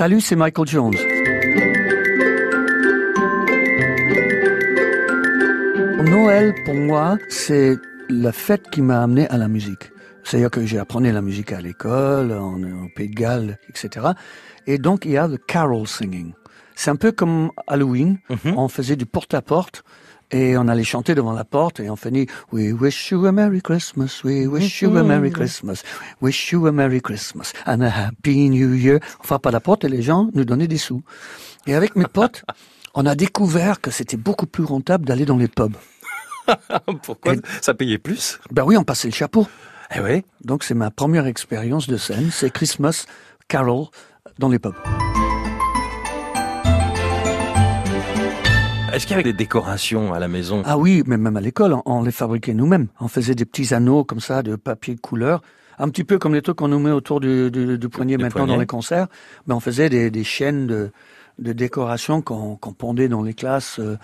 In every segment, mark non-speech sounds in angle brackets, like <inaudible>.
Salut, c'est Michael Jones. Noël, pour moi, c'est la fête qui m'a amené à la musique. C'est-à-dire que j'ai appris la musique à l'école, en, au Pays de Galles, etc. Et donc, il y a le carol singing. C'est un peu comme Halloween. Mhm. On faisait du porte-à-porte. Et on allait chanter devant la porte et on finit We wish you a Merry Christmas, we wish you a Merry Christmas, we wish you a Merry Christmas and a Happy New Year. On frappe à la porte et les gens nous donnaient des sous. Et avec mes potes, <laughs> on a découvert que c'était beaucoup plus rentable d'aller dans les pubs. <laughs> Pourquoi Et- Ça payait plus? Ben oui, on passait le chapeau. Eh oui. Donc c'est ma première expérience de scène, c'est Christmas Carol dans les pubs. Est-ce qu'il y avait des décorations à la maison? Ah oui, mais même à l'école, on, on les fabriquait nous-mêmes. On faisait des petits anneaux comme ça de papier de couleur, un petit peu comme les trucs qu'on nous met autour du, du- du poignet Du maintenant poignet. dans les concerts. Mais on faisait des, des chaînes de, de décoration qu'on qu'on pondait dans les classes. euh.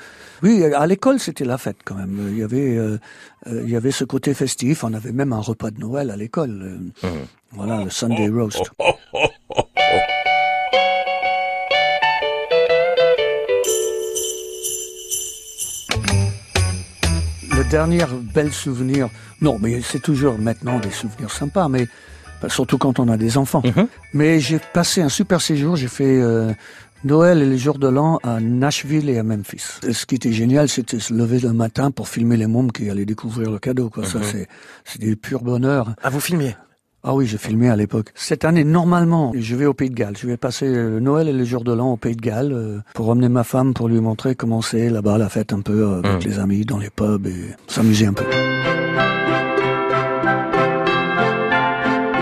Oui, à l'école, c'était la fête quand même. Il y avait, euh, euh, il y avait ce côté festif. On avait même un repas de Noël à l'école. euh. Mhm. Voilà, le Sunday roast. Le dernier bel souvenir, non, mais c'est toujours maintenant des souvenirs sympas, mais bah, surtout quand on a des enfants. Mhm. Mais j'ai passé un super séjour, j'ai fait euh, Noël et les jours de l'an à Nashville et à Memphis. Et ce qui était génial, c'était se lever le matin pour filmer les mômes qui allaient découvrir le cadeau. Quoi. Ça, Mhm. c'est, c'est du pur bonheur. Ah, vous filmiez? Ah oui, j'ai filmé à l'époque. Cette année, normalement, je vais au Pays de Galles. Je vais passer euh, Noël et les jours de l'an au Pays de Galles euh, pour emmener ma femme pour lui montrer comment c'est là-bas la fête un peu euh, avec Mm. les amis dans les pubs et s'amuser un peu.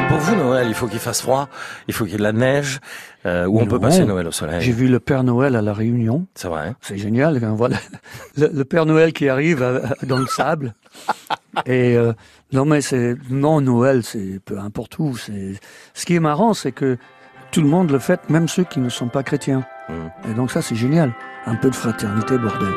Pour vous, Noël, il faut qu'il fasse froid, il faut qu'il y ait de la neige, euh, ou on Non. peut passer Noël au J'ai soleil. vu le Père Noël à la Réunion. C'est vrai. hein C'est génial. Voilà <laughs> le, le Père Noël qui arrive dans le sable. <laughs> Et euh, non, mais c'est non Noël, c'est peu importe où. C'est ce qui est marrant, c'est que tout le monde le fête, même ceux qui ne sont pas chrétiens. Mmh. Et donc ça, c'est génial. Un peu de fraternité, bordel.